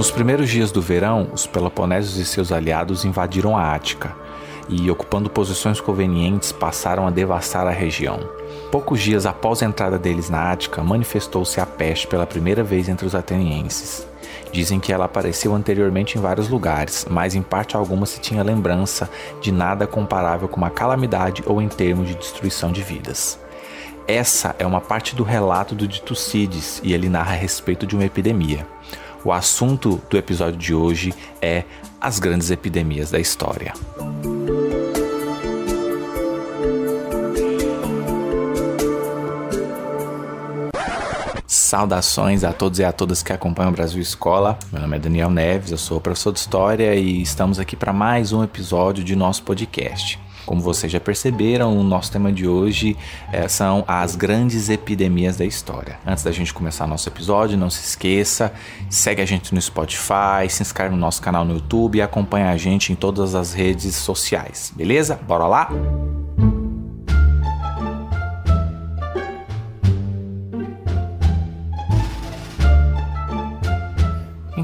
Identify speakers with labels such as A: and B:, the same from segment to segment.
A: Nos primeiros dias do verão, os Peloponésios e seus aliados invadiram a Ática e, ocupando posições convenientes, passaram a devastar a região. Poucos dias após a entrada deles na Ática, manifestou-se a peste pela primeira vez entre os atenienses. Dizem que ela apareceu anteriormente em vários lugares, mas em parte alguma se tinha lembrança de nada comparável com uma calamidade ou em termos de destruição de vidas. Essa é uma parte do relato do de Tucídides e ele narra a respeito de uma epidemia. O assunto do episódio de hoje é as grandes epidemias da história. Saudações a todos e a todas que acompanham o Brasil Escola. Meu nome é Daniel Neves, eu sou professor de História e estamos aqui para mais um episódio de nosso podcast. Como vocês já perceberam, o nosso tema de hoje é, são as grandes epidemias da história. Antes da gente começar nosso episódio, não se esqueça, segue a gente no Spotify, se inscreve no nosso canal no YouTube e acompanha a gente em todas as redes sociais, beleza? Bora lá?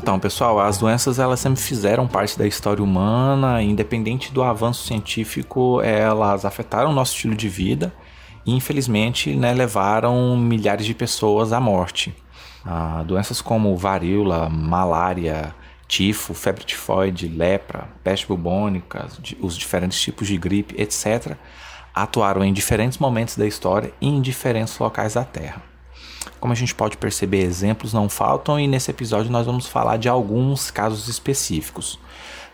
A: Então, pessoal, as doenças elas sempre fizeram parte da história humana, independente do avanço científico, elas afetaram o nosso estilo de vida e, infelizmente, né, levaram milhares de pessoas à morte. Ah, doenças como varíola, malária, tifo, febre tifoide, lepra, peste bubônica, os diferentes tipos de gripe, etc., atuaram em diferentes momentos da história e em diferentes locais da Terra. Como a gente pode perceber, exemplos não faltam e nesse episódio nós vamos falar de alguns casos específicos.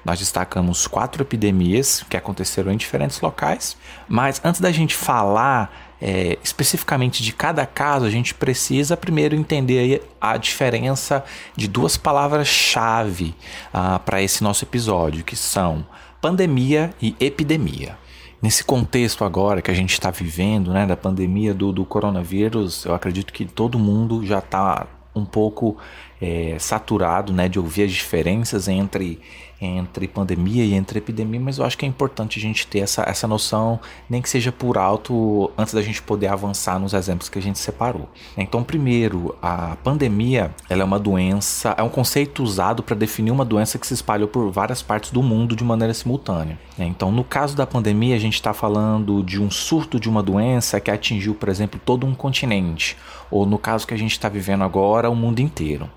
A: Nós destacamos quatro epidemias que aconteceram em diferentes locais, mas antes da gente falar é, especificamente de cada caso, a gente precisa primeiro entender a diferença de duas palavras-chave ah, para esse nosso episódio, que são pandemia e epidemia. Nesse contexto agora que a gente está vivendo, né, da pandemia do, do coronavírus, eu acredito que todo mundo já está um pouco é, saturado né, de ouvir as diferenças entre entre pandemia e entre epidemia, mas eu acho que é importante a gente ter essa, essa noção, nem que seja por alto, antes da gente poder avançar nos exemplos que a gente separou. Então, primeiro, a pandemia ela é uma doença, é um conceito usado para definir uma doença que se espalhou por várias partes do mundo de maneira simultânea. Então, no caso da pandemia, a gente está falando de um surto de uma doença que atingiu, por exemplo, todo um continente, ou no caso que a gente está vivendo agora, o mundo inteiro.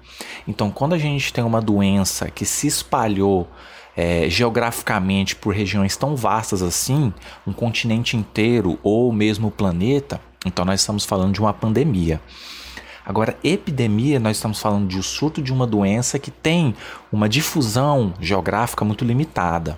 A: Então, quando a gente tem uma doença que se espalhou é, geograficamente por regiões tão vastas assim, um continente inteiro ou mesmo o planeta, então nós estamos falando de uma pandemia. Agora, epidemia, nós estamos falando de um surto de uma doença que tem uma difusão geográfica muito limitada.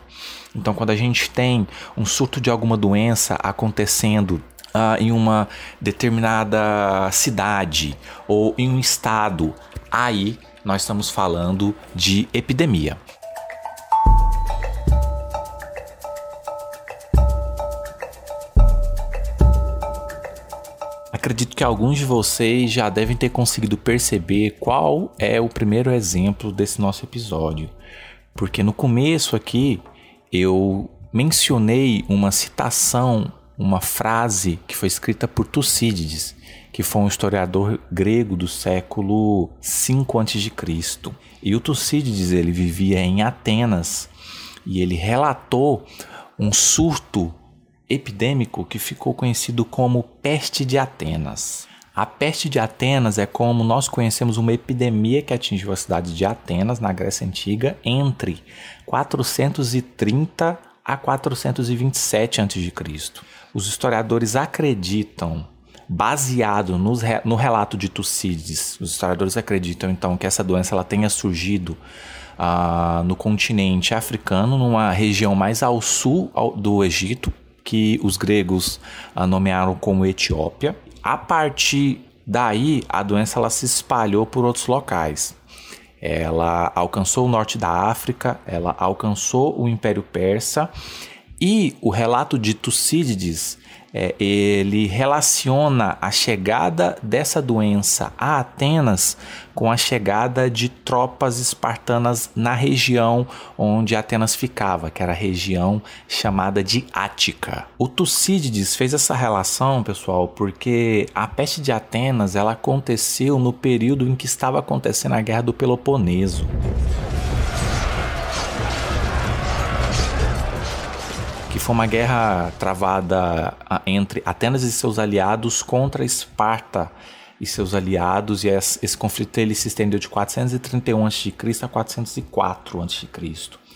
A: Então, quando a gente tem um surto de alguma doença acontecendo uh, em uma determinada cidade ou em um estado, aí nós estamos falando de epidemia. Acredito que alguns de vocês já devem ter conseguido perceber qual é o primeiro exemplo desse nosso episódio, porque no começo aqui eu mencionei uma citação, uma frase que foi escrita por Tucídides, que foi um historiador grego do século 5 a.C. E o Tucídides ele vivia em Atenas e ele relatou um surto epidêmico que ficou conhecido como peste de Atenas. A peste de Atenas é como nós conhecemos uma epidemia que atingiu a cidade de Atenas, na Grécia Antiga, entre 430 a 427 a.C. Os historiadores acreditam baseado no, no relato de Tucídides. Os historiadores acreditam então que essa doença ela tenha surgido uh, no continente africano, numa região mais ao sul do Egito, que os gregos uh, nomearam como Etiópia. A partir daí, a doença ela se espalhou por outros locais. Ela alcançou o norte da África, ela alcançou o Império Persa e o relato de Tucídides é, ele relaciona a chegada dessa doença a Atenas com a chegada de tropas espartanas na região onde Atenas ficava, que era a região chamada de Ática. O Tucídides fez essa relação, pessoal, porque a peste de Atenas ela aconteceu no período em que estava acontecendo a Guerra do Peloponeso. Que foi uma guerra travada entre Atenas e seus aliados contra Esparta e seus aliados, e esse conflito ele se estendeu de 431 a.C. a 404 a.C.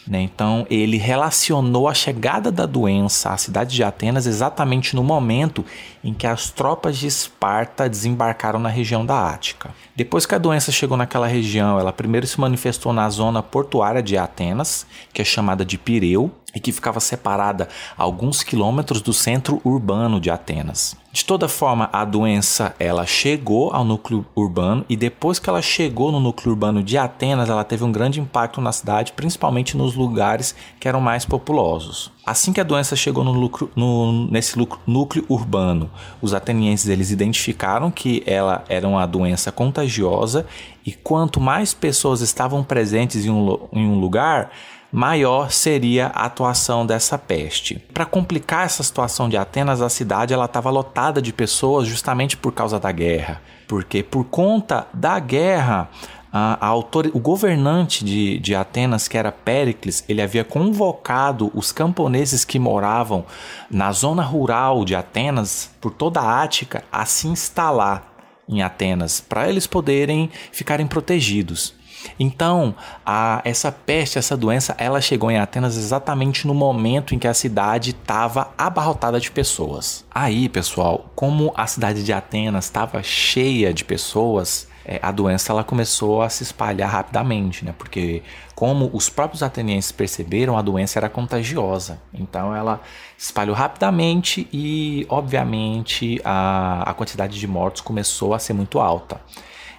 A: Né? Então, ele relacionou a chegada da doença à cidade de Atenas exatamente no momento em que as tropas de Esparta desembarcaram na região da Ática. Depois que a doença chegou naquela região, ela primeiro se manifestou na zona portuária de Atenas, que é chamada de Pireu, e que ficava separada a alguns quilômetros do centro urbano de Atenas. De toda forma, a doença ela chegou ao núcleo urbano e depois que ela chegou no núcleo urbano de Atenas, ela teve um grande impacto na cidade, principalmente nos lugares que eram mais populosos. Assim que a doença chegou no, lucro, no nesse lucro, núcleo urbano, os atenienses eles identificaram que ela era uma doença contagiosa e quanto mais pessoas estavam presentes em um, em um lugar, maior seria a atuação dessa peste. Para complicar essa situação de Atenas, a cidade ela estava lotada de pessoas justamente por causa da guerra, porque por conta da guerra a, a autor, o governante de, de Atenas, que era Péricles, ele havia convocado os camponeses que moravam na zona rural de Atenas, por toda a Ática, a se instalar em Atenas, para eles poderem ficarem protegidos. Então, a, essa peste, essa doença, ela chegou em Atenas exatamente no momento em que a cidade estava abarrotada de pessoas. Aí, pessoal, como a cidade de Atenas estava cheia de pessoas, é, a doença ela começou a se espalhar rapidamente, né? Porque como os próprios atenienses perceberam, a doença era contagiosa. Então ela se espalhou rapidamente e, obviamente, a, a quantidade de mortos começou a ser muito alta.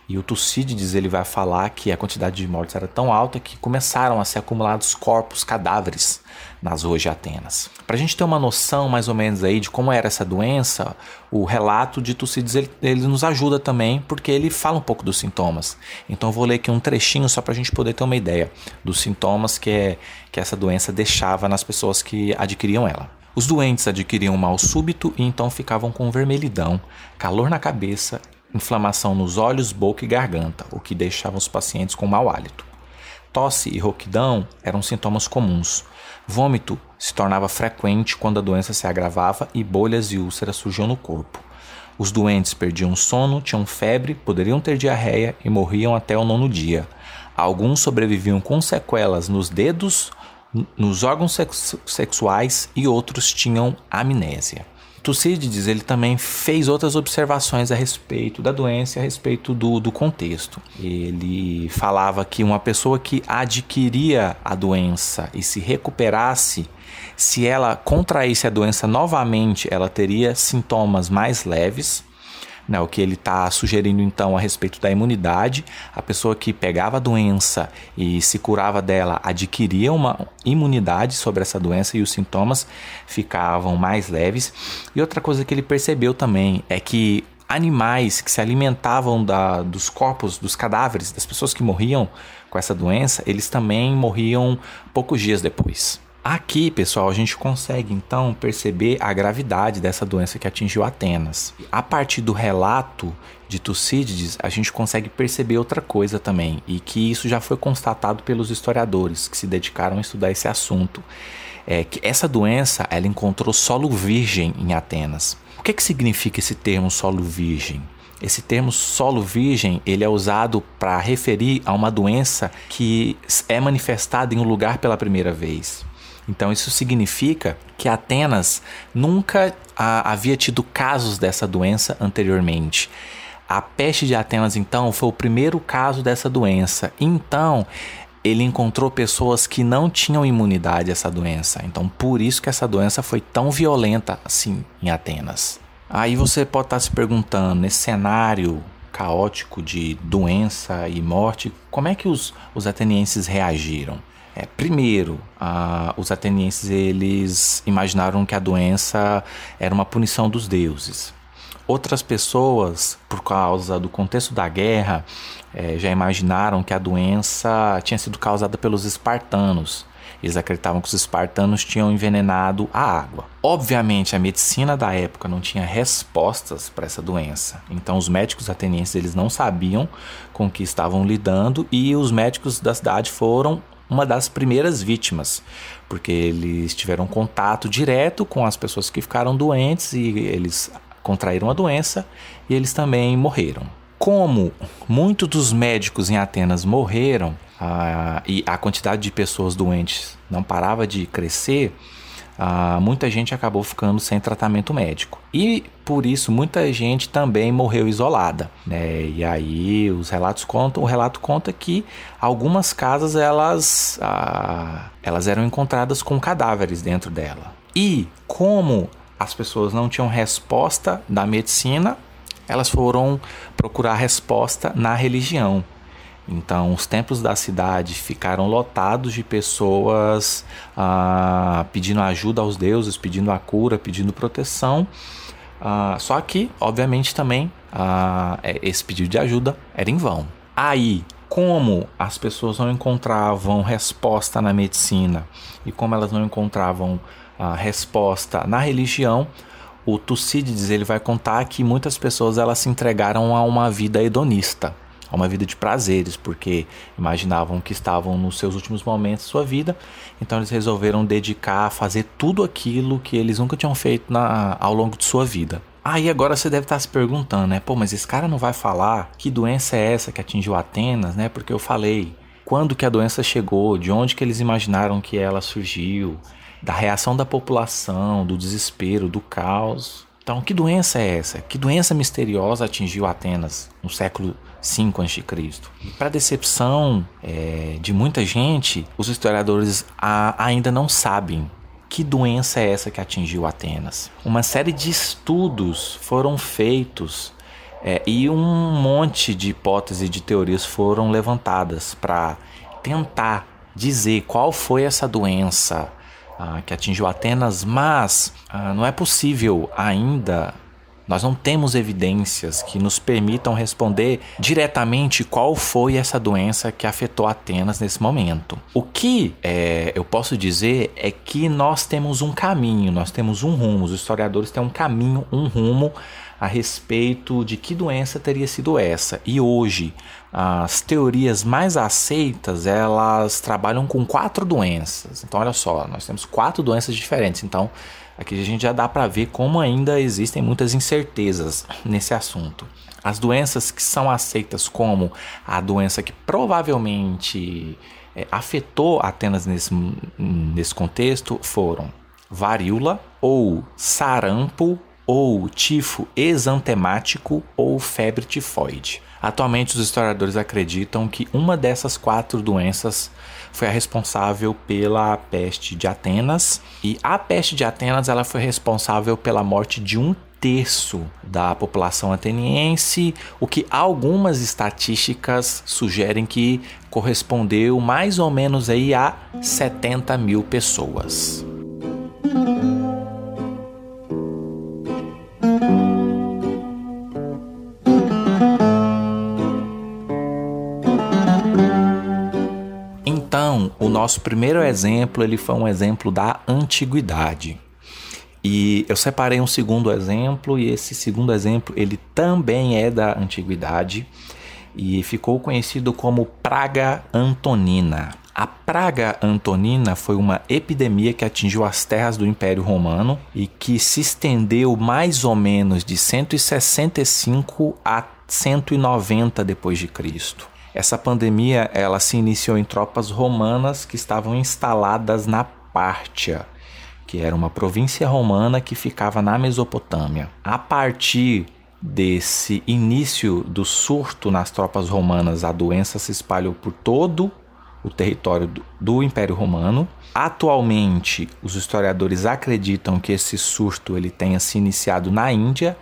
A: E o Tucídides ele vai falar que a quantidade de mortes era tão alta que começaram a ser acumulados corpos, cadáveres nas ruas de Atenas. Para a gente ter uma noção mais ou menos aí de como era essa doença, o relato de Tucídides ele, ele nos ajuda também porque ele fala um pouco dos sintomas. Então eu vou ler aqui um trechinho só para a gente poder ter uma ideia dos sintomas que, é, que essa doença deixava nas pessoas que adquiriam ela. Os doentes adquiriam um mal súbito e então ficavam com vermelhidão, calor na cabeça inflamação nos olhos, boca e garganta, o que deixava os pacientes com mau hálito. Tosse e rouquidão eram sintomas comuns. Vômito se tornava frequente quando a doença se agravava e bolhas e úlceras surgiam no corpo. Os doentes perdiam sono, tinham febre, poderiam ter diarreia e morriam até o nono dia. Alguns sobreviviam com sequelas nos dedos, nos órgãos sexuais e outros tinham amnésia. Tucídides ele também fez outras observações a respeito da doença, a respeito do, do contexto. Ele falava que uma pessoa que adquiria a doença e se recuperasse, se ela contraísse a doença novamente, ela teria sintomas mais leves né, o que ele está sugerindo então a respeito da imunidade, a pessoa que pegava a doença e se curava dela adquiria uma imunidade sobre essa doença e os sintomas ficavam mais leves. E outra coisa que ele percebeu também é que animais que se alimentavam da, dos corpos, dos cadáveres das pessoas que morriam com essa doença, eles também morriam poucos dias depois. Aqui, pessoal, a gente consegue então perceber a gravidade dessa doença que atingiu Atenas. A partir do relato de Tucídides, a gente consegue perceber outra coisa também, e que isso já foi constatado pelos historiadores que se dedicaram a estudar esse assunto. É que essa doença ela encontrou solo virgem em Atenas. O que, que significa esse termo solo virgem? Esse termo solo virgem ele é usado para referir a uma doença que é manifestada em um lugar pela primeira vez. Então isso significa que Atenas nunca a, havia tido casos dessa doença anteriormente. A peste de Atenas, então, foi o primeiro caso dessa doença. Então, ele encontrou pessoas que não tinham imunidade a essa doença. Então, por isso que essa doença foi tão violenta assim em Atenas. Aí você pode estar se perguntando, nesse cenário caótico de doença e morte, como é que os, os atenienses reagiram? É, primeiro, os atenienses eles imaginaram que a doença era uma punição dos deuses. Outras pessoas, por causa do contexto da guerra, é, já imaginaram que a doença tinha sido causada pelos espartanos. Eles acreditavam que os espartanos tinham envenenado a água. Obviamente, a medicina da época não tinha respostas para essa doença. Então, os médicos atenienses eles não sabiam com o que estavam lidando e os médicos da cidade foram uma das primeiras vítimas, porque eles tiveram contato direto com as pessoas que ficaram doentes e eles contraíram a doença e eles também morreram. Como muitos dos médicos em Atenas morreram ah, e a quantidade de pessoas doentes não parava de crescer, ah, muita gente acabou ficando sem tratamento médico. E por isso muita gente também morreu isolada. Né? E aí os relatos contam, o relato conta que algumas casas elas, ah, elas eram encontradas com cadáveres dentro dela. E como as pessoas não tinham resposta da medicina, elas foram procurar resposta na religião. Então, os templos da cidade ficaram lotados de pessoas ah, pedindo ajuda aos deuses, pedindo a cura, pedindo proteção. Ah, só que, obviamente, também ah, é, esse pedido de ajuda era em vão. Aí, como as pessoas não encontravam resposta na medicina e como elas não encontravam resposta na religião, o Tucídides ele vai contar que muitas pessoas elas se entregaram a uma vida hedonista a uma vida de prazeres, porque imaginavam que estavam nos seus últimos momentos de sua vida, então eles resolveram dedicar a fazer tudo aquilo que eles nunca tinham feito na, ao longo de sua vida. Aí ah, agora você deve estar se perguntando, né? Pô, mas esse cara não vai falar que doença é essa que atingiu Atenas, né? Porque eu falei quando que a doença chegou, de onde que eles imaginaram que ela surgiu, da reação da população, do desespero, do caos. Então, que doença é essa? Que doença misteriosa atingiu Atenas no século 5 a.C. Para decepção é, de muita gente, os historiadores a, ainda não sabem que doença é essa que atingiu Atenas. Uma série de estudos foram feitos é, e um monte de hipóteses e de teorias foram levantadas para tentar dizer qual foi essa doença ah, que atingiu Atenas, mas ah, não é possível ainda nós não temos evidências que nos permitam responder diretamente qual foi essa doença que afetou Atenas nesse momento. O que é, eu posso dizer é que nós temos um caminho, nós temos um rumo, os historiadores têm um caminho, um rumo a respeito de que doença teria sido essa. E hoje, as teorias mais aceitas, elas trabalham com quatro doenças. Então, olha só, nós temos quatro doenças diferentes. Então, Aqui a gente já dá para ver como ainda existem muitas incertezas nesse assunto. As doenças que são aceitas como a doença que provavelmente é, afetou Atenas nesse, nesse contexto foram varíola ou sarampo ou tifo exantemático ou febre tifoide. Atualmente, os historiadores acreditam que uma dessas quatro doenças foi a responsável pela peste de Atenas e a peste de Atenas ela foi responsável pela morte de um terço da população ateniense, o que algumas estatísticas sugerem que correspondeu mais ou menos aí a 70 mil pessoas. Nosso primeiro exemplo ele foi um exemplo da antiguidade. E eu separei um segundo exemplo e esse segundo exemplo ele também é da antiguidade e ficou conhecido como praga antonina. A praga antonina foi uma epidemia que atingiu as terras do Império Romano e que se estendeu mais ou menos de 165 a 190 depois de Cristo. Essa pandemia ela se iniciou em tropas romanas que estavam instaladas na Pártia, que era uma província romana que ficava na Mesopotâmia. A partir desse início do surto nas tropas romanas, a doença se espalhou por todo o território do, Império Romano. Atualmente, os historiadores acreditam que esse surto ele tenha se iniciado na Índia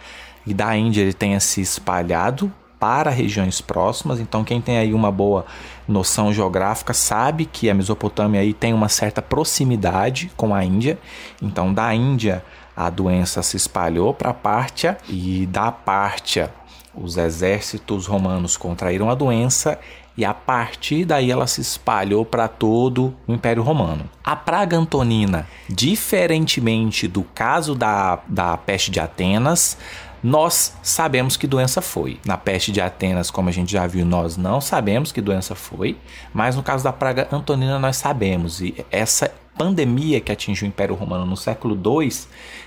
A: e da Índia ele tenha se espalhado para regiões próximas. Então, quem tem aí uma boa noção geográfica sabe que a Mesopotâmia aí tem uma certa proximidade com a Índia. Então, da Índia a doença se espalhou para a Pártia e da Pártia os exércitos romanos contraíram a doença e a partir daí ela se espalhou para todo o Império Romano. A praga antonina, diferentemente do caso da, da peste de Atenas, nós sabemos que doença foi. Na peste de Atenas, como a gente já viu, nós não sabemos que doença foi, mas no caso da praga antonina nós sabemos. E essa pandemia que atingiu o Império Romano no século II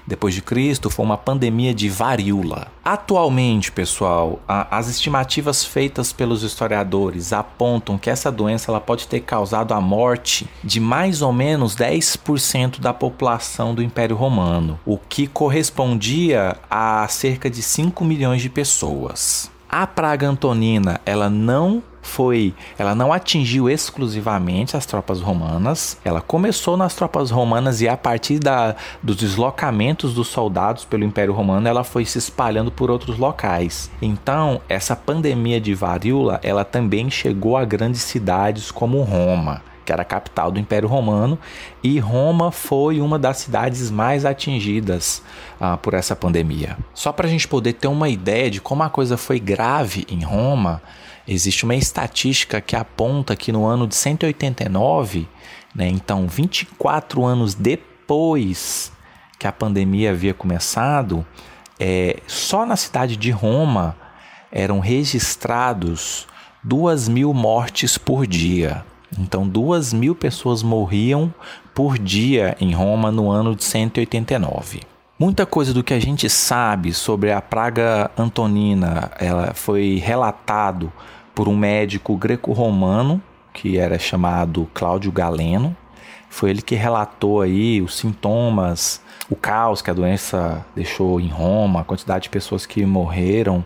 A: depois de Cristo foi uma pandemia de varíola. Atualmente, pessoal, a, as estimativas feitas pelos historiadores apontam que essa doença ela pode ter causado a morte de mais ou menos 10% da população do Império Romano, o que correspondia a cerca de 5 milhões de pessoas. A praga antonina, ela não foi, ela não atingiu exclusivamente as tropas romanas, ela começou nas tropas romanas e a partir da, dos deslocamentos dos soldados pelo Império Romano, ela foi se espalhando por outros locais. Então, essa pandemia de varíola, ela também chegou a grandes cidades como Roma que era a capital do Império Romano, e Roma foi uma das cidades mais atingidas ah, por essa pandemia. Só para a gente poder ter uma ideia de como a coisa foi grave em Roma, Existe uma estatística que aponta que no ano de 189, né, então 24 anos depois que a pandemia havia começado, é, só na cidade de Roma eram registrados duas mil mortes por dia. Então, duas mil pessoas morriam por dia em Roma no ano de 189. Muita coisa do que a gente sabe sobre a praga antonina ela foi relatado por um médico greco-romano que era chamado Cláudio Galeno. Foi ele que relatou aí os sintomas, o caos que a doença deixou em Roma, a quantidade de pessoas que morreram,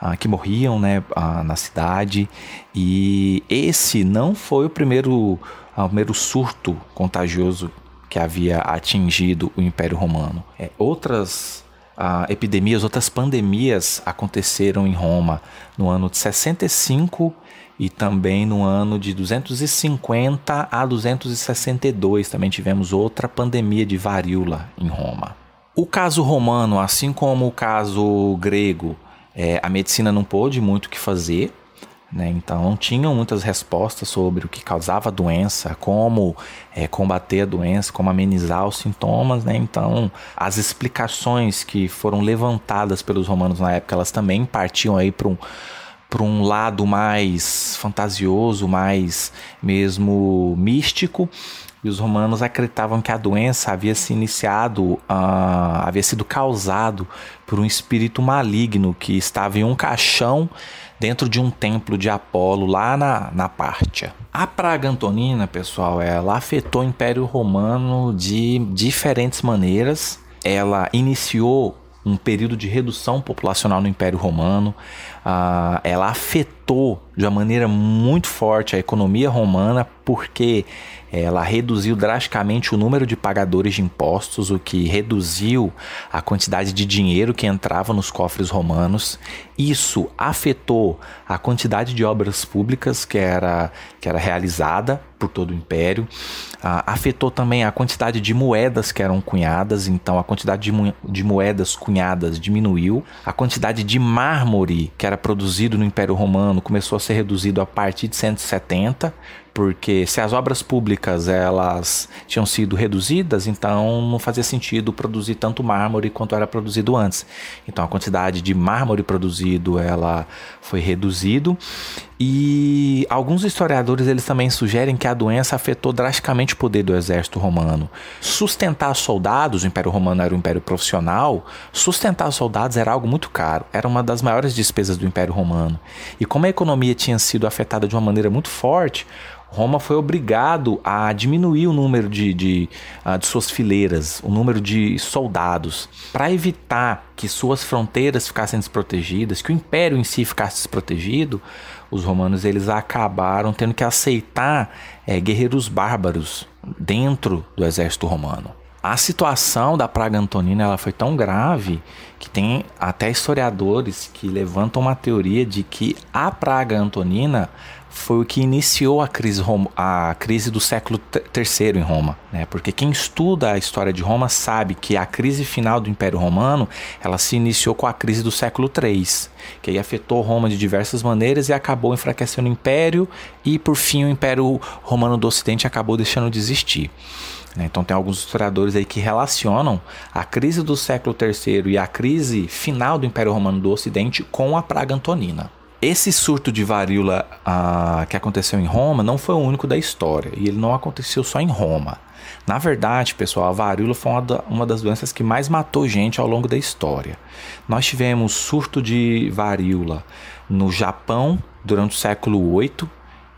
A: ah, que morriam né, ah, na cidade. E esse não foi o primeiro, ah, o primeiro surto contagioso que havia atingido o Império Romano. É, outras uh, epidemias, outras pandemias aconteceram em Roma no ano de 65 e também no ano de 250 a 262 também tivemos outra pandemia de varíola em Roma. O caso romano, assim como o caso grego, é, a medicina não pôde muito o que fazer, né? Então, não tinham muitas respostas sobre o que causava a doença, como é, combater a doença, como amenizar os sintomas. Né? Então, as explicações que foram levantadas pelos romanos na época, elas também partiam aí para um para um lado mais fantasioso, mais mesmo místico, e os romanos acreditavam que a doença havia se iniciado, uh, havia sido causado por um espírito maligno que estava em um caixão dentro de um templo de Apolo lá na, na Pártia. A praga antonina, pessoal, ela afetou o Império Romano de diferentes maneiras. Ela iniciou um período de redução populacional no Império Romano. Uh, ela afetou de uma maneira muito forte a economia romana, porque ela reduziu drasticamente o número de pagadores de impostos, o que reduziu a quantidade de dinheiro que entrava nos cofres romanos. Isso afetou a quantidade de obras públicas que era, que era realizada por todo o império. Ah, afetou também a quantidade de moedas que eram cunhadas, então a quantidade de, mo de moedas cunhadas diminuiu. A quantidade de mármore que era produzido no Império Romano começou a ser reduzido a partir de 170 porque se as obras públicas elas tinham sido reduzidas, então não fazia sentido produzir tanto mármore quanto era produzido antes. Então a quantidade de mármore produzido ela foi reduzido e alguns historiadores eles também sugerem que a doença afetou drasticamente o poder do exército romano. Sustentar soldados, o Império Romano era um império profissional, sustentar soldados era algo muito caro, era uma das maiores despesas do Império Romano. E como a economia tinha sido afetada de uma maneira muito forte, Roma foi obrigado a diminuir o número de, de, uh, de suas fileiras, o número de soldados, para evitar que suas fronteiras ficassem desprotegidas, que o império em si ficasse desprotegido. Os romanos eles acabaram tendo que aceitar é, guerreiros bárbaros dentro do exército romano. A situação da praga antonina ela foi tão grave que tem até historiadores que levantam uma teoria de que a praga antonina foi o que iniciou a crise, a crise do século III em Roma, né? Porque quem estuda a história de Roma sabe que a crise final do Império Romano ela se iniciou com a crise do século III, que aí afetou Roma de diversas maneiras e acabou enfraquecendo o Império e por fim o Império Romano do Ocidente acabou deixando de existir. Né? Então tem alguns historiadores aí que relacionam a crise do século III e a crise final do Império Romano do Ocidente com a praga antonina. Esse surto de varíola ah, que aconteceu em Roma não foi o único da história e ele não aconteceu só em Roma. Na verdade, pessoal, a varíola foi uma, da, uma das doenças que mais matou gente ao longo da história. Nós tivemos surto de varíola no Japão durante o século VIII,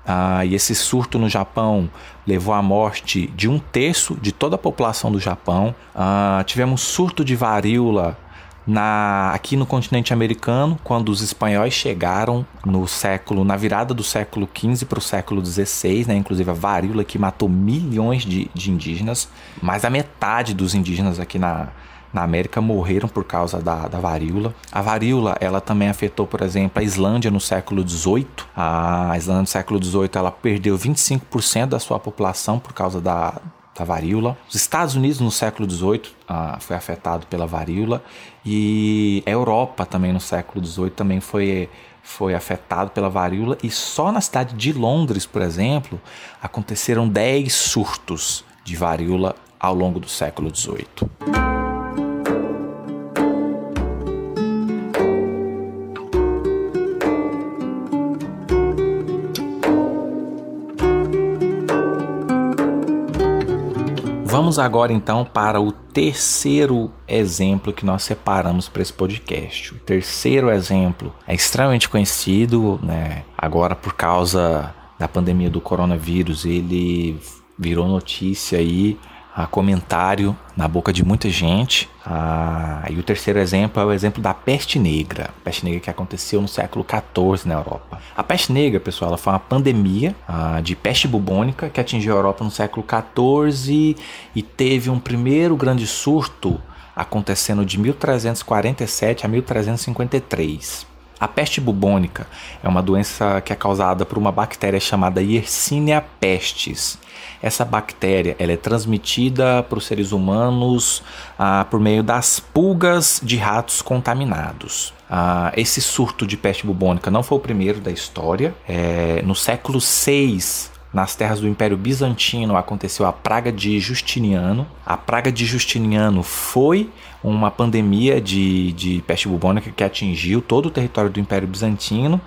A: ah, e esse surto no Japão levou à morte de um terço de toda a população do Japão. Ah, tivemos surto de varíola na, aqui no continente americano, quando os espanhóis chegaram no século, na virada do século XV para o século XVI, né, inclusive a varíola que matou milhões de, de indígenas, mais da metade dos indígenas aqui na, na América morreram por causa da, da varíola. A varíola ela também afetou, por exemplo, a Islândia no século XVIII. A Islândia no século XVIII ela perdeu 25% da sua população por causa da, da varíola. Os Estados Unidos no século XVIII ah, foi afetado pela varíola e a Europa também no século XVIII também foi foi afetado pela varíola e só na cidade de Londres, por exemplo, aconteceram 10 surtos de varíola ao longo do século XVIII. Vamos agora então para o terceiro exemplo que nós separamos para esse podcast. O terceiro exemplo é extremamente conhecido, né? Agora por causa da pandemia do coronavírus, ele virou notícia aí a comentário na boca de muita gente. Ah, e o terceiro exemplo é o exemplo da peste negra. A peste negra que aconteceu no século XIV na Europa. A peste negra, pessoal, ela foi uma pandemia ah, de peste bubônica que atingiu a Europa no século XIV e teve um primeiro grande surto acontecendo de 1347 a 1353. A peste bubônica é uma doença que é causada por uma bactéria chamada Yersinia pestis. Essa bactéria ela é transmitida para os seres humanos ah, por meio das pulgas de ratos contaminados. Ah, esse surto de peste bubônica não foi o primeiro da história. É, no século VI, nas terras do Império Bizantino aconteceu a praga de Justiniano. A praga de Justiniano foi uma pandemia de, de peste bubônica que atingiu todo o território do Império Bizantino.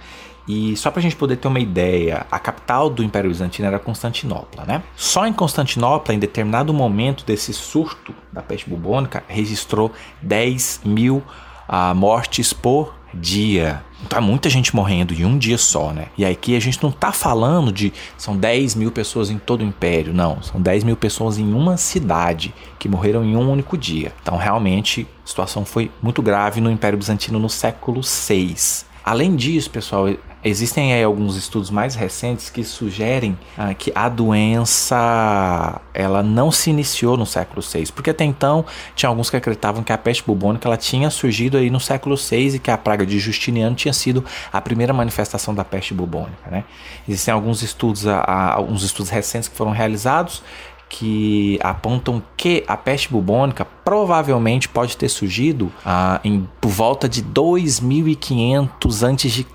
A: E só para a gente poder ter uma ideia, a capital do Império Bizantino era Constantinopla, né? Só em Constantinopla, em determinado momento desse surto da peste bubônica, registrou 10 mil uh, mortes por dia. Tá muita gente morrendo em um dia só, né? E aqui a gente não tá falando de são 10 mil pessoas em todo o império, não. São 10 mil pessoas em uma cidade que morreram em um único dia. Então, realmente, a situação foi muito grave no Império Bizantino no século VI. Além disso, pessoal, Existem aí alguns estudos mais recentes que sugerem ah, que a doença ela não se iniciou no século VI, porque até então tinha alguns que acreditavam que a peste bubônica ela tinha surgido aí no século VI e que a praga de Justiniano tinha sido a primeira manifestação da peste bubônica. Né? Existem alguns estudos, alguns estudos recentes que foram realizados que apontam que a peste bubônica provavelmente pode ter surgido ah, em, por volta de 2500 a.C.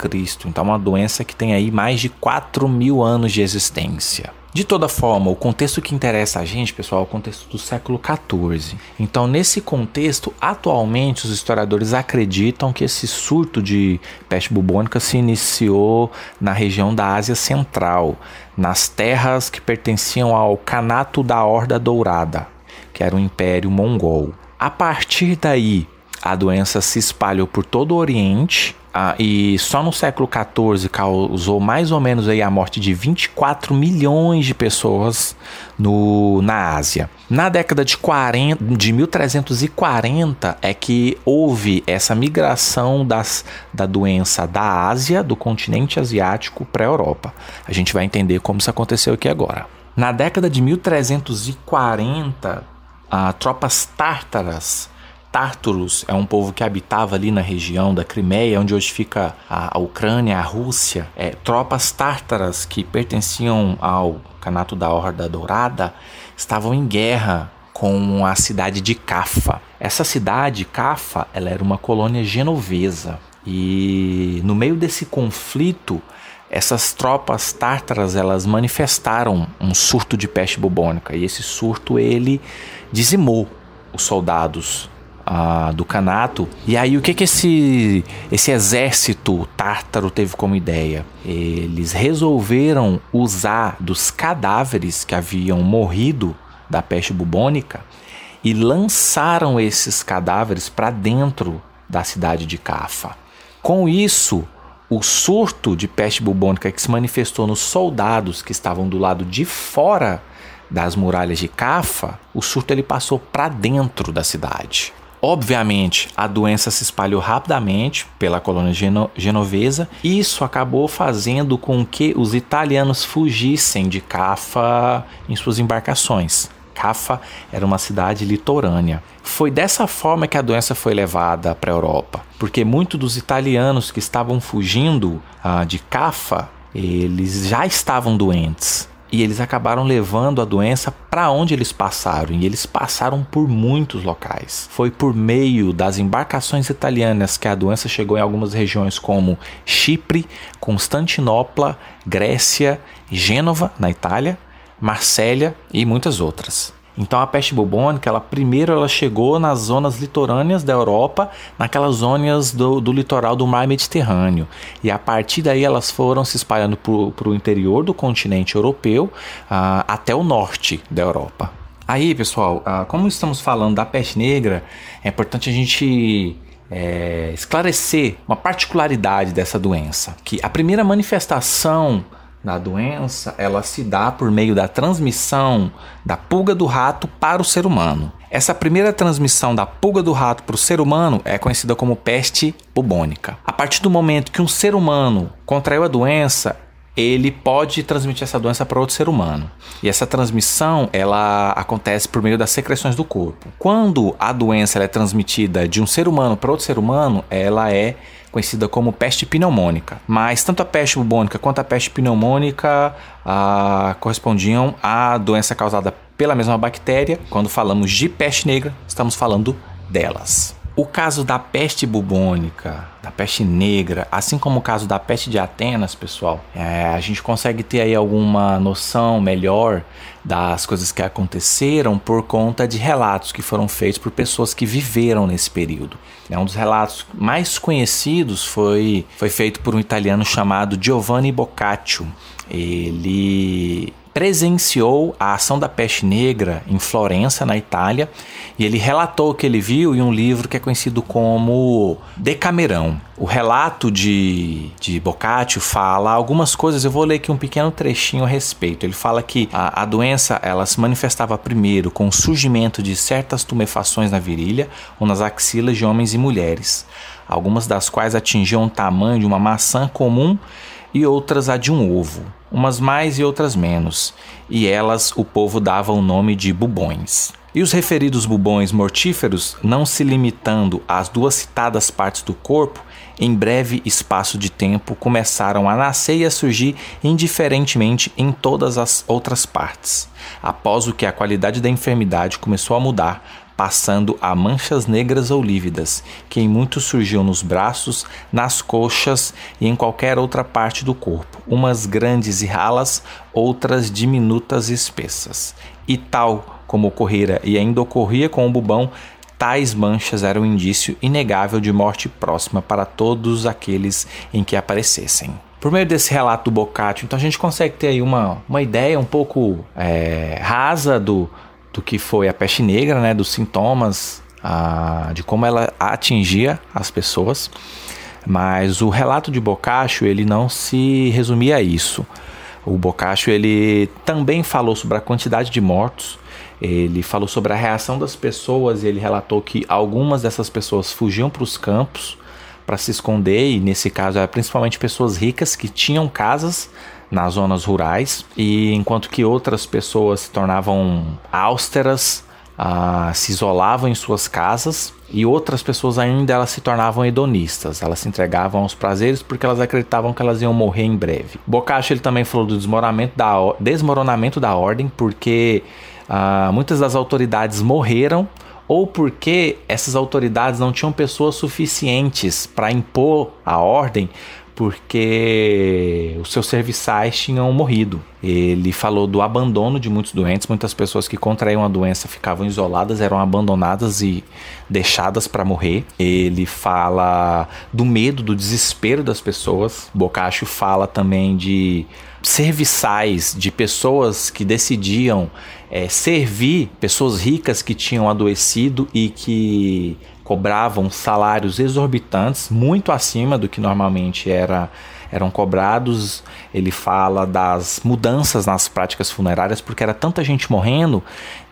A: Então, uma doença que tem aí mais de 4 mil anos de existência. De toda forma, o contexto que interessa a gente, pessoal, é o contexto do século XIV. Então, nesse contexto, atualmente os historiadores acreditam que esse surto de peste bubônica se iniciou na região da Ásia Central, nas terras que pertenciam ao Canato da Horda Dourada, que era o Império Mongol. A partir daí, a doença se espalhou por todo o Oriente ah, e só no século XIV causou mais ou menos aí a morte de 24 milhões de pessoas no, na Ásia. Na década de, 40, de 1340 é que houve essa migração das, da doença da Ásia, do continente asiático, para a Europa. A gente vai entender como isso aconteceu aqui agora. Na década de 1340, ah, tropas tártaras Tártaros é um povo que habitava ali na região da Crimeia, onde hoje fica a, a Ucrânia, a Rússia. É, tropas tártaras que pertenciam ao Canato da Horda Dourada estavam em guerra com a cidade de Cafa. Essa cidade, Cafa, ela era uma colônia genovesa. E no meio desse conflito, essas tropas tártaras elas manifestaram um surto de peste bubônica e esse surto ele dizimou os soldados ah, do Canato. E aí o que que esse esse exército tártaro teve como ideia? Eles resolveram usar dos cadáveres que haviam morrido da peste bubônica e lançaram esses cadáveres para dentro da cidade de Cafa. Com isso, o surto de peste bubônica que se manifestou nos soldados que estavam do lado de fora das muralhas de Cafa, o surto ele passou para dentro da cidade. Obviamente, a doença se espalhou rapidamente pela colônia geno genovesa isso acabou fazendo com que os italianos fugissem de Cafa em suas embarcações. Cafa era uma cidade litorânea. Foi dessa forma que a doença foi levada para a Europa, porque muitos dos italianos que estavam fugindo ah, de Cafa, eles já estavam doentes e eles acabaram levando a doença para onde eles passaram, e eles passaram por muitos locais. Foi por meio das embarcações italianas que a doença chegou em algumas regiões como Chipre, Constantinopla, Grécia, Gênova, na Itália, Marsella e muitas outras. Então a peste bubônica, ela primeiro ela chegou nas zonas litorâneas da Europa, naquelas zonas do, do litoral do mar Mediterrâneo. E a partir daí elas foram se espalhando para o interior do continente europeu uh, até o norte da Europa. Aí, pessoal, uh, como estamos falando da peste negra, é importante a gente é, esclarecer uma particularidade dessa doença, que a primeira manifestação na doença, ela se dá por meio da transmissão da pulga do rato para o ser humano. Essa primeira transmissão da pulga do rato para o ser humano é conhecida como peste bubônica. A partir do momento que um ser humano contraiu a doença, ele pode transmitir essa doença para outro ser humano. E essa transmissão, ela acontece por meio das secreções do corpo. Quando a doença é transmitida de um ser humano para outro ser humano, ela é conhecida como peste pneumônica. Mas tanto a peste bubônica quanto a peste pneumônica ah, correspondiam à doença causada pela mesma bactéria. Quando falamos de peste negra, estamos falando delas. O caso da peste bubônica, da peste negra, assim como o caso da peste de Atenas, pessoal, é, a gente consegue ter aí alguma noção melhor das coisas que aconteceram por conta de relatos que foram feitos por pessoas que viveram nesse período. É, um dos relatos mais conhecidos foi, foi feito por um italiano chamado Giovanni Boccaccio. Ele presenciou a ação da peste negra em Florença, na Itália, e ele relatou o que ele viu em um livro que é conhecido como Decamerão. O relato de, de Boccaccio fala algumas coisas, eu vou ler aqui um pequeno trechinho a respeito. Ele fala que a, a doença ela se manifestava primeiro com o surgimento de certas tumefações na virilha ou nas axilas de homens e mulheres, algumas das quais atingiam o tamanho de uma maçã comum e outras a de um ovo, umas mais e outras menos, e elas o povo dava o nome de bubões. E os referidos bubões mortíferos, não se limitando às duas citadas partes do corpo, em breve espaço de tempo começaram a nascer e a surgir indiferentemente em todas as outras partes. Após o que a qualidade da enfermidade começou a mudar, passando a manchas negras ou lívidas, que em muitos surgiam nos braços, nas coxas e em qualquer outra parte do corpo, umas grandes e ralas, outras diminutas e espessas. E tal como ocorrera e ainda ocorria com o bubão, tais manchas eram um indício inegável de morte próxima para todos aqueles em que aparecessem. Por meio desse relato do Boccaccio, então a gente consegue ter aí uma, uma ideia um pouco é, rasa do, do que foi a peste negra, né, dos sintomas, a, de como ela atingia as pessoas. Mas o relato de Boccaccio ele não se resumia a isso. O Boccaccio ele também falou sobre a quantidade de mortos. Ele falou sobre a reação das pessoas e ele relatou que algumas dessas pessoas fugiam para os campos para se esconder e nesse caso eram principalmente pessoas ricas que tinham casas nas zonas rurais, e enquanto que outras pessoas se tornavam austeras, ah, se isolavam em suas casas e outras pessoas ainda elas se tornavam hedonistas. Elas se entregavam aos prazeres porque elas acreditavam que elas iam morrer em breve. Boccaccio ele também falou do desmoronamento da, desmoronamento da ordem porque ah, muitas das autoridades morreram ou porque essas autoridades não tinham pessoas suficientes para impor a ordem porque os seus serviçais tinham morrido. Ele falou do abandono de muitos doentes, muitas pessoas que contraíam a doença ficavam isoladas, eram abandonadas e deixadas para morrer. Ele fala do medo, do desespero das pessoas. Boccaccio fala também de serviçais, de pessoas que decidiam é, servir pessoas ricas que tinham adoecido e que cobravam salários exorbitantes, muito acima do que normalmente era, eram cobrados. Ele fala das mudanças nas práticas funerárias, porque era tanta gente morrendo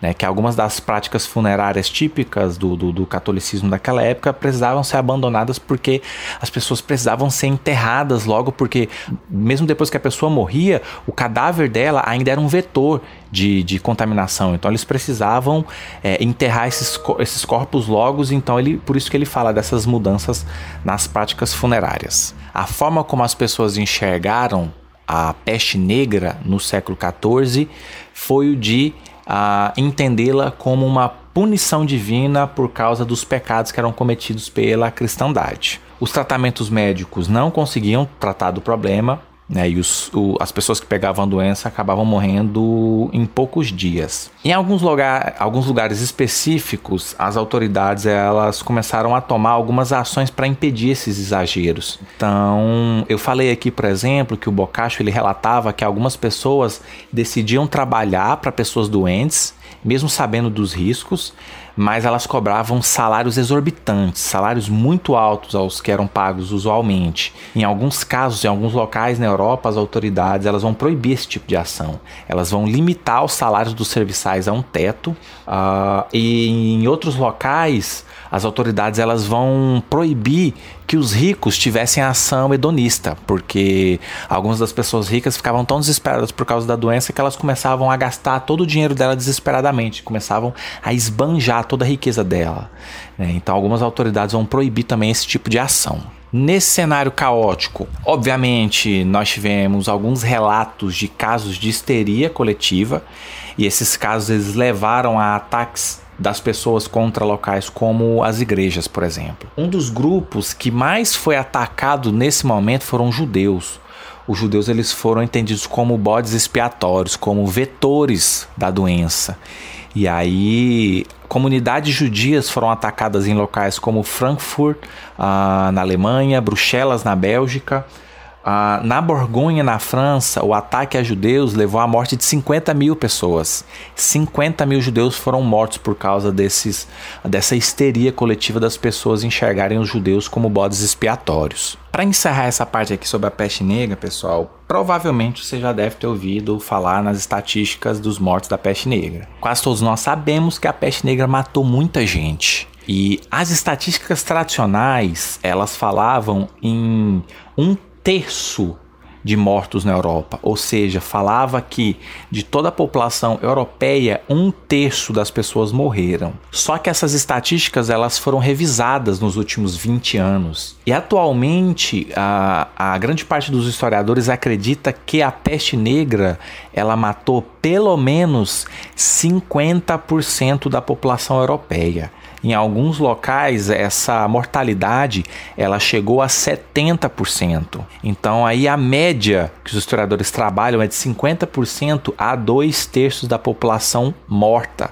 A: né, que algumas das práticas funerárias típicas do, do, do, catolicismo daquela época precisavam ser abandonadas porque as pessoas precisavam ser enterradas logo, porque mesmo depois que a pessoa morria, o cadáver dela ainda era um vetor de, de contaminação. Então eles precisavam é, enterrar esses, esses corpos logo, então ele, por isso que ele fala dessas mudanças nas práticas funerárias. A forma como as pessoas enxergaram a peste negra no século XIV foi o de uh, entendê-la como uma punição divina por causa dos pecados que eram cometidos pela cristandade. Os tratamentos médicos não conseguiam tratar do problema, né, e os, o, as pessoas que pegavam a doença acabavam morrendo em poucos dias. Em alguns, lugar, alguns lugares específicos, as autoridades elas começaram a tomar algumas ações para impedir esses exageros. Então, eu falei aqui, por exemplo, que o Boccaccio ele relatava que algumas pessoas decidiam trabalhar para pessoas doentes, mesmo sabendo dos riscos, mas elas cobravam salários exorbitantes, salários muito altos aos que eram pagos usualmente. Em alguns casos, em alguns locais na Europa, as autoridades elas vão proibir esse tipo de ação. Elas vão limitar os salários dos serviçais a um teto uh, e em outros locais as autoridades elas vão proibir que os ricos tivessem ação hedonista, porque algumas das pessoas ricas ficavam tão desesperadas por causa da doença que elas começavam a gastar todo o dinheiro dela desesperadamente, começavam a esbanjar toda a riqueza dela. Né? Então, algumas autoridades vão proibir também esse tipo de ação. Nesse cenário caótico, obviamente, nós tivemos alguns relatos de casos de histeria coletiva, e esses casos eles levaram a ataques das pessoas contra locais como as igrejas, por exemplo. Um dos grupos que mais foi atacado nesse momento foram judeus. Os judeus eles foram entendidos como bodes expiatórios, como vetores da doença. E aí, comunidades judias foram atacadas em locais como Frankfurt, ah, na Alemanha, Bruxelas, na Bélgica, ah, na Borgonha, na França, o ataque a judeus levou à morte de 50 mil pessoas. 50 mil judeus foram mortos por causa desses, dessa histeria coletiva das pessoas enxergarem os judeus como bodes expiatórios. Para encerrar essa parte aqui sobre a peste negra, pessoal, provavelmente você já deve ter ouvido falar nas estatísticas dos mortos da peste negra. Quase todos nós sabemos que a peste negra matou muita gente. E as estatísticas tradicionais, elas falavam em um terço de mortos na Europa, ou seja, falava que de toda a população europeia, um terço das pessoas morreram. Só que essas estatísticas elas foram revisadas nos últimos 20 anos. E atualmente a, a grande parte dos historiadores acredita que a peste negra ela matou pelo menos 50% da população europeia. Em alguns locais essa mortalidade ela chegou a 70%. Então aí a média que os historiadores trabalham é de 50% a dois terços da população morta.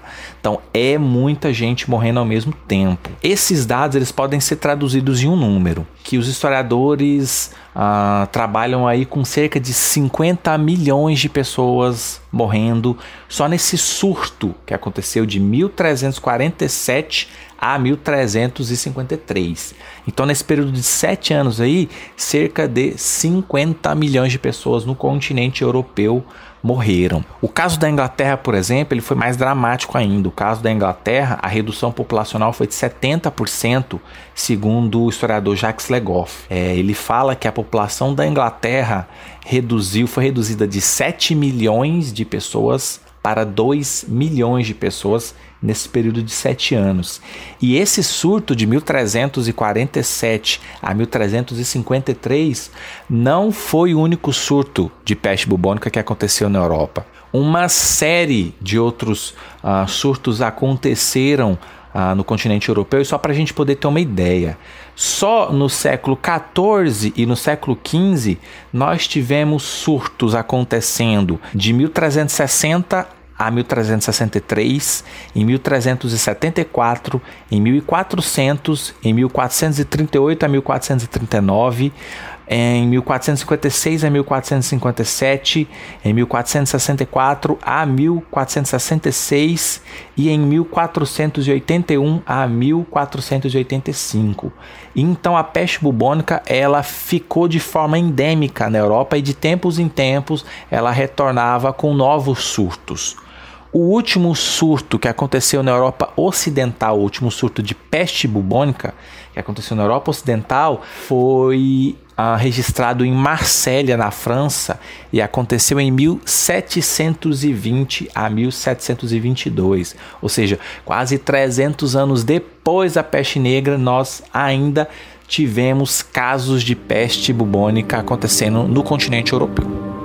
A: Então é muita gente morrendo ao mesmo tempo. Esses dados eles podem ser traduzidos em um número que os historiadores uh, trabalham aí com cerca de 50 milhões de pessoas morrendo só nesse surto que aconteceu de 1347 a 1353. Então, nesse período de sete anos aí, cerca de 50 milhões de pessoas no continente europeu morreram. O caso da Inglaterra, por exemplo, ele foi mais dramático ainda. O caso da Inglaterra, a redução populacional foi de 70%, segundo o historiador Jacques Legoff. É, ele fala que a população da Inglaterra reduziu, foi reduzida de 7 milhões de pessoas para 2 milhões de pessoas nesse período de sete anos. E esse surto de 1347 a 1353 não foi o único surto de peste bubônica que aconteceu na Europa. Uma série de outros uh, surtos aconteceram uh, no continente europeu, e só para a gente poder ter uma ideia. Só no século XIV e no século XV nós tivemos surtos acontecendo de 1360 a 1363, em 1374, em 1400, em 1438 a 1439, em 1456 a 1457, em 1464 a 1466 e em 1481 a 1485. Então a peste bubônica ela ficou de forma endêmica na Europa e de tempos em tempos ela retornava com novos surtos. O último surto que aconteceu na Europa Ocidental, o último surto de peste bubônica que aconteceu na Europa Ocidental, foi ah, registrado em Marsella, na França, e aconteceu em 1720 a 1722. Ou seja, quase 300 anos depois da peste negra, nós ainda tivemos casos de peste bubônica acontecendo no continente europeu.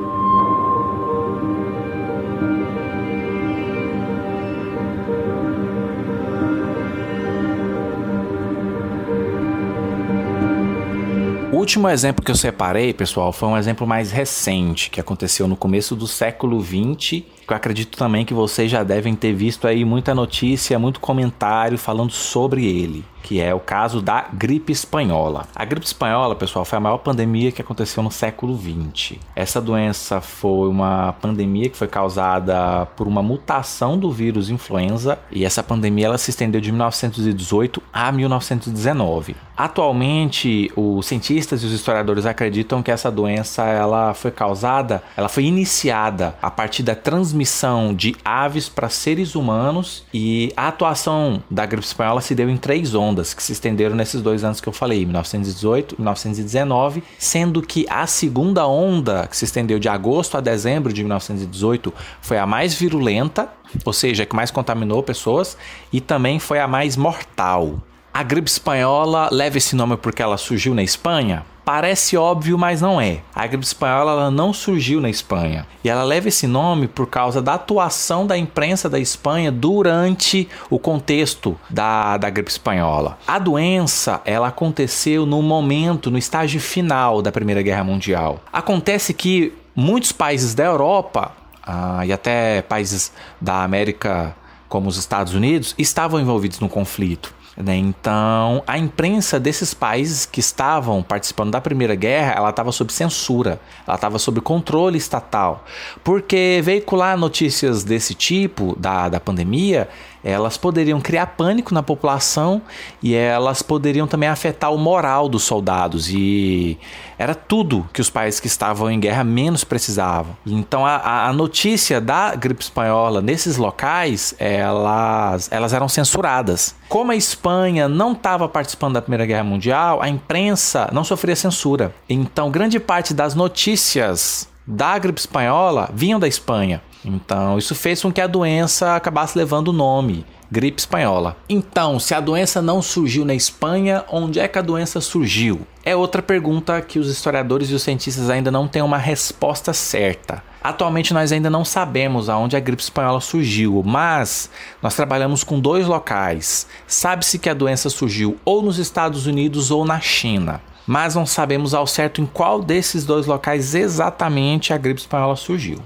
A: Último exemplo que eu separei, pessoal, foi um exemplo mais recente, que aconteceu no começo do século 20 eu acredito também que vocês já devem ter visto aí muita notícia, muito comentário falando sobre ele, que é o caso da gripe espanhola. A gripe espanhola, pessoal, foi a maior pandemia que aconteceu no século 20. Essa doença foi uma pandemia que foi causada por uma mutação do vírus influenza e essa pandemia ela se estendeu de 1918 a 1919. Atualmente, os cientistas e os historiadores acreditam que essa doença ela foi causada, ela foi iniciada a partir da transmissão transmissão de aves para seres humanos e a atuação da gripe espanhola se deu em três ondas que se estenderam nesses dois anos que eu falei, 1918 e 1919, sendo que a segunda onda, que se estendeu de agosto a dezembro de 1918, foi a mais virulenta, ou seja, que mais contaminou pessoas e também foi a mais mortal. A gripe espanhola leva esse nome porque ela surgiu na Espanha? Parece óbvio, mas não é. A gripe espanhola ela não surgiu na Espanha e ela leva esse nome por causa da atuação da imprensa da Espanha durante o contexto da, da gripe espanhola. A doença ela aconteceu no momento, no estágio final da Primeira Guerra Mundial. Acontece que muitos países da Europa ah, e até países da América como os Estados Unidos estavam envolvidos no conflito. Né? Então, a imprensa desses países que estavam participando da Primeira Guerra, ela estava sob censura, ela estava sob controle estatal, porque veicular notícias desse tipo da, da pandemia elas poderiam criar pânico na população e elas poderiam também afetar o moral dos soldados e era tudo que os países que estavam em guerra menos precisavam. Então a, a notícia da gripe espanhola nesses locais elas, elas eram censuradas. Como a Espanha não estava participando da Primeira Guerra Mundial, a imprensa não sofria censura. Então grande parte das notícias da gripe espanhola vinham da Espanha. Então, isso fez com que a doença acabasse levando o nome gripe espanhola. Então, se a doença não surgiu na Espanha, onde é que a doença surgiu? É outra pergunta que os historiadores e os cientistas ainda não têm uma resposta certa. Atualmente nós ainda não sabemos aonde a gripe espanhola surgiu, mas nós trabalhamos com dois locais. Sabe-se que a doença surgiu ou nos Estados Unidos ou na China mas não sabemos ao certo em qual desses dois locais exatamente a gripe espanhola surgiu.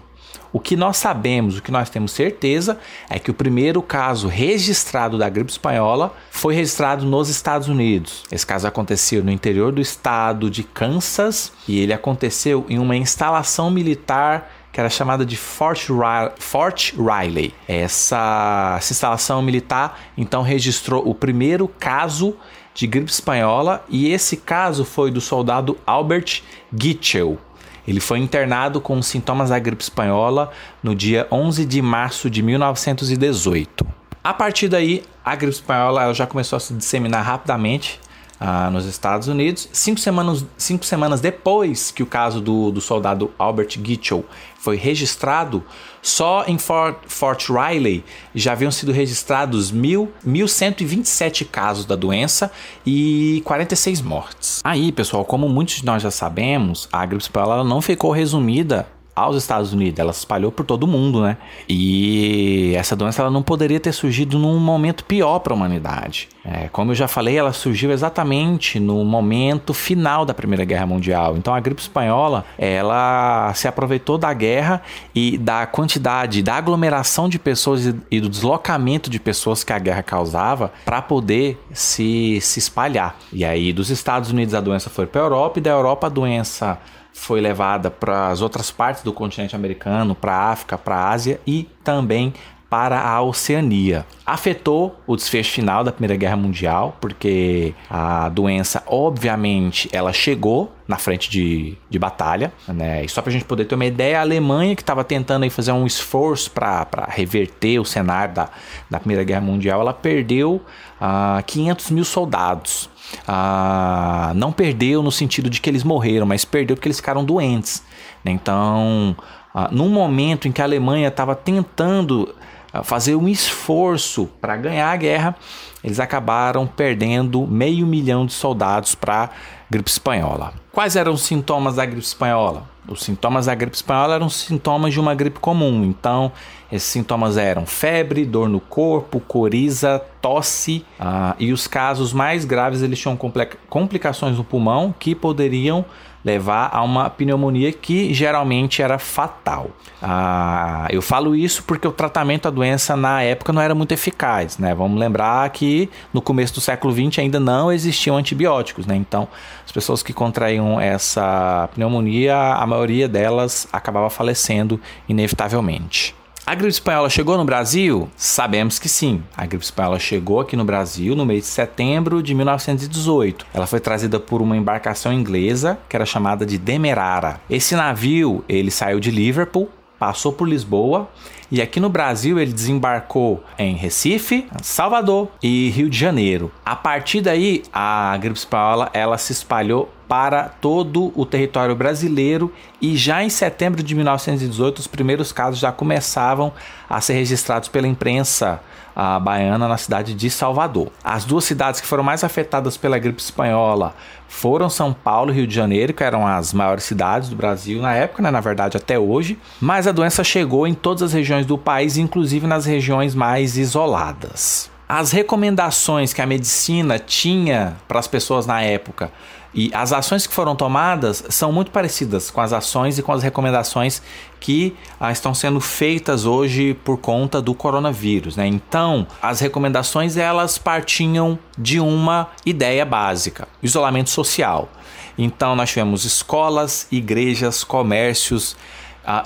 A: O que nós sabemos, o que nós temos certeza, é que o primeiro caso registrado da gripe espanhola foi registrado nos Estados Unidos. Esse caso aconteceu no interior do estado de Kansas e ele aconteceu em uma instalação militar que era chamada de Fort, Riley. Fort Riley. Essa, essa instalação militar então registrou o primeiro caso de gripe espanhola e esse caso foi do soldado Albert Gitchell. Ele foi internado com sintomas da gripe espanhola no dia 11 de março de 1918. A partir daí, a gripe espanhola já começou a se disseminar rapidamente ah, nos Estados Unidos. Cinco semanas, cinco semanas depois que o caso do, do soldado Albert Gitchell foi registrado, só em Fort, Fort Riley já haviam sido registrados mil, 1.127 casos da doença e 46 mortes. Aí, pessoal, como muitos de nós já sabemos, a gripe espanhola não ficou resumida aos Estados Unidos, ela se espalhou por todo o mundo, né? E essa doença ela não poderia ter surgido num momento pior para a humanidade. É, como eu já falei, ela surgiu exatamente no momento final da Primeira Guerra Mundial. Então a gripe espanhola, ela se aproveitou da guerra e da quantidade, da aglomeração de pessoas e do deslocamento de pessoas que a guerra causava para poder se, se espalhar. E aí dos Estados Unidos a doença foi para a Europa e da Europa a doença foi levada para as outras partes do continente americano, para a África, para a Ásia e também para a Oceania. Afetou o desfecho final da Primeira Guerra Mundial, porque a doença, obviamente, ela chegou na frente de, de batalha, né? E só para a gente poder ter uma ideia, a Alemanha, que estava tentando aí fazer um esforço para reverter o cenário da, da Primeira Guerra Mundial, ela perdeu ah, 500 mil soldados ah, não perdeu no sentido de que eles morreram, mas perdeu porque eles ficaram doentes. Né? Então, ah, num momento em que a Alemanha estava tentando fazer um esforço para ganhar a guerra, eles acabaram perdendo meio milhão de soldados para a gripe espanhola. Quais eram os sintomas da gripe espanhola? Os sintomas da gripe espanhola eram sintomas de uma gripe comum. Então, esses sintomas eram febre, dor no corpo, coriza, tosse. Ah, e os casos mais graves eles tinham complicações no pulmão que poderiam levar a uma pneumonia que geralmente era fatal. Ah, eu falo isso porque o tratamento da doença na época não era muito eficaz, né? Vamos lembrar que no começo do século XX ainda não existiam antibióticos, né? Então, as pessoas que contraíam essa pneumonia, a maioria delas acabava falecendo inevitavelmente. A gripe espanhola chegou no Brasil? Sabemos que sim. A gripe espanhola chegou aqui no Brasil no mês de setembro de 1918. Ela foi trazida por uma embarcação inglesa que era chamada de Demerara. Esse navio, ele saiu de Liverpool, passou por Lisboa e aqui no Brasil ele desembarcou em Recife, Salvador e Rio de Janeiro. A partir daí, a gripe espanhola ela se espalhou para todo o território brasileiro e já em setembro de 1918 os primeiros casos já começavam a ser registrados pela imprensa a baiana na cidade de Salvador. As duas cidades que foram mais afetadas pela gripe espanhola foram São Paulo e Rio de Janeiro, que eram as maiores cidades do Brasil na época, né, na verdade até hoje, mas a doença chegou em todas as regiões do país, inclusive nas regiões mais isoladas. As recomendações que a medicina tinha para as pessoas na época e as ações que foram tomadas são muito parecidas com as ações e com as recomendações que ah, estão sendo feitas hoje por conta do coronavírus. Né? Então, as recomendações elas partiam de uma ideia básica: isolamento social. Então, nós tivemos escolas, igrejas, comércios,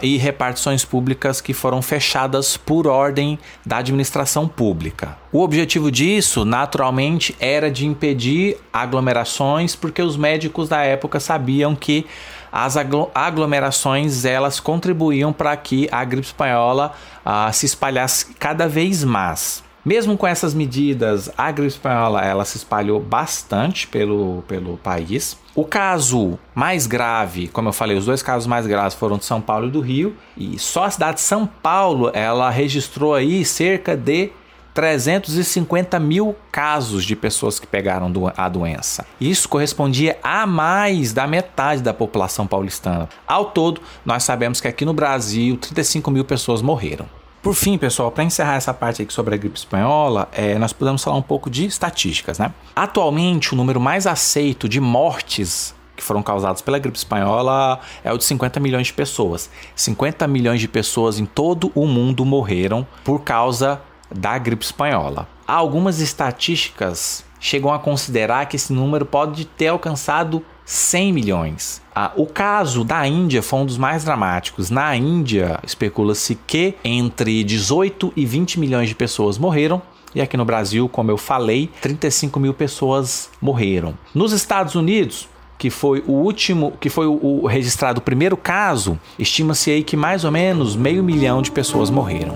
A: e repartições públicas que foram fechadas por ordem da administração pública. O objetivo disso, naturalmente, era de impedir aglomerações, porque os médicos da época sabiam que as aglomerações elas contribuíam para que a gripe espanhola ah, se espalhasse cada vez mais. Mesmo com essas medidas, a gripe espanhola ela se espalhou bastante pelo, pelo país. O caso mais grave, como eu falei, os dois casos mais graves foram de São Paulo e do Rio, e só a cidade de São Paulo ela registrou aí cerca de 350 mil casos de pessoas que pegaram a doença. Isso correspondia a mais da metade da população paulistana. Ao todo, nós sabemos que aqui no Brasil 35 mil pessoas morreram. Por fim, pessoal, para encerrar essa parte aqui sobre a gripe espanhola, é, nós podemos falar um pouco de estatísticas, né? Atualmente, o número mais aceito de mortes que foram causadas pela gripe espanhola é o de 50 milhões de pessoas. 50 milhões de pessoas em todo o mundo morreram por causa da gripe espanhola. Algumas estatísticas chegam a considerar que esse número pode ter alcançado 100 milhões. Ah, o caso da Índia foi um dos mais dramáticos. Na Índia, especula-se que entre 18 e 20 milhões de pessoas morreram. E aqui no Brasil, como eu falei, 35 mil pessoas morreram. Nos Estados Unidos, que foi o último, que foi o, o registrado o primeiro caso, estima-se aí que mais ou menos meio milhão de pessoas morreram.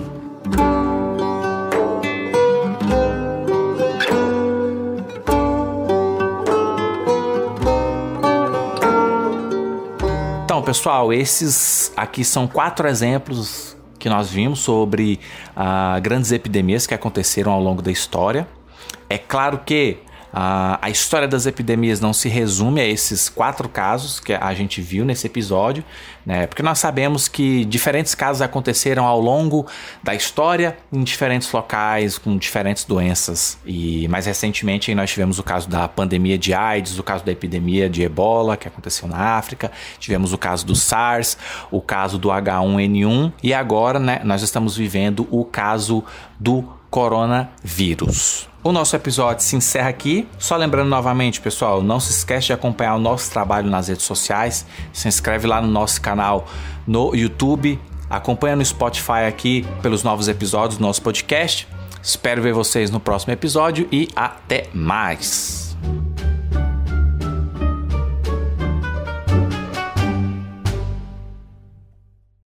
A: Pessoal, esses aqui são quatro exemplos que nós vimos sobre ah, grandes epidemias que aconteceram ao longo da história. É claro que a, história das epidemias não se resume a esses quatro casos que a gente viu nesse episódio, né? Porque nós sabemos que diferentes casos aconteceram ao longo da história em diferentes locais com diferentes doenças. E mais recentemente nós tivemos o caso da pandemia de AIDS, o caso da epidemia de Ebola que aconteceu na África, tivemos o caso do SARS, o caso do H1N1 e agora, né, nós estamos vivendo o caso do coronavírus. O nosso episódio se encerra aqui. Só lembrando novamente, pessoal, não se esquece de acompanhar o nosso trabalho nas redes sociais. Se inscreve lá no nosso canal no YouTube. Acompanha no Spotify aqui pelos novos episódios do nosso podcast. Espero ver vocês no próximo episódio e até mais.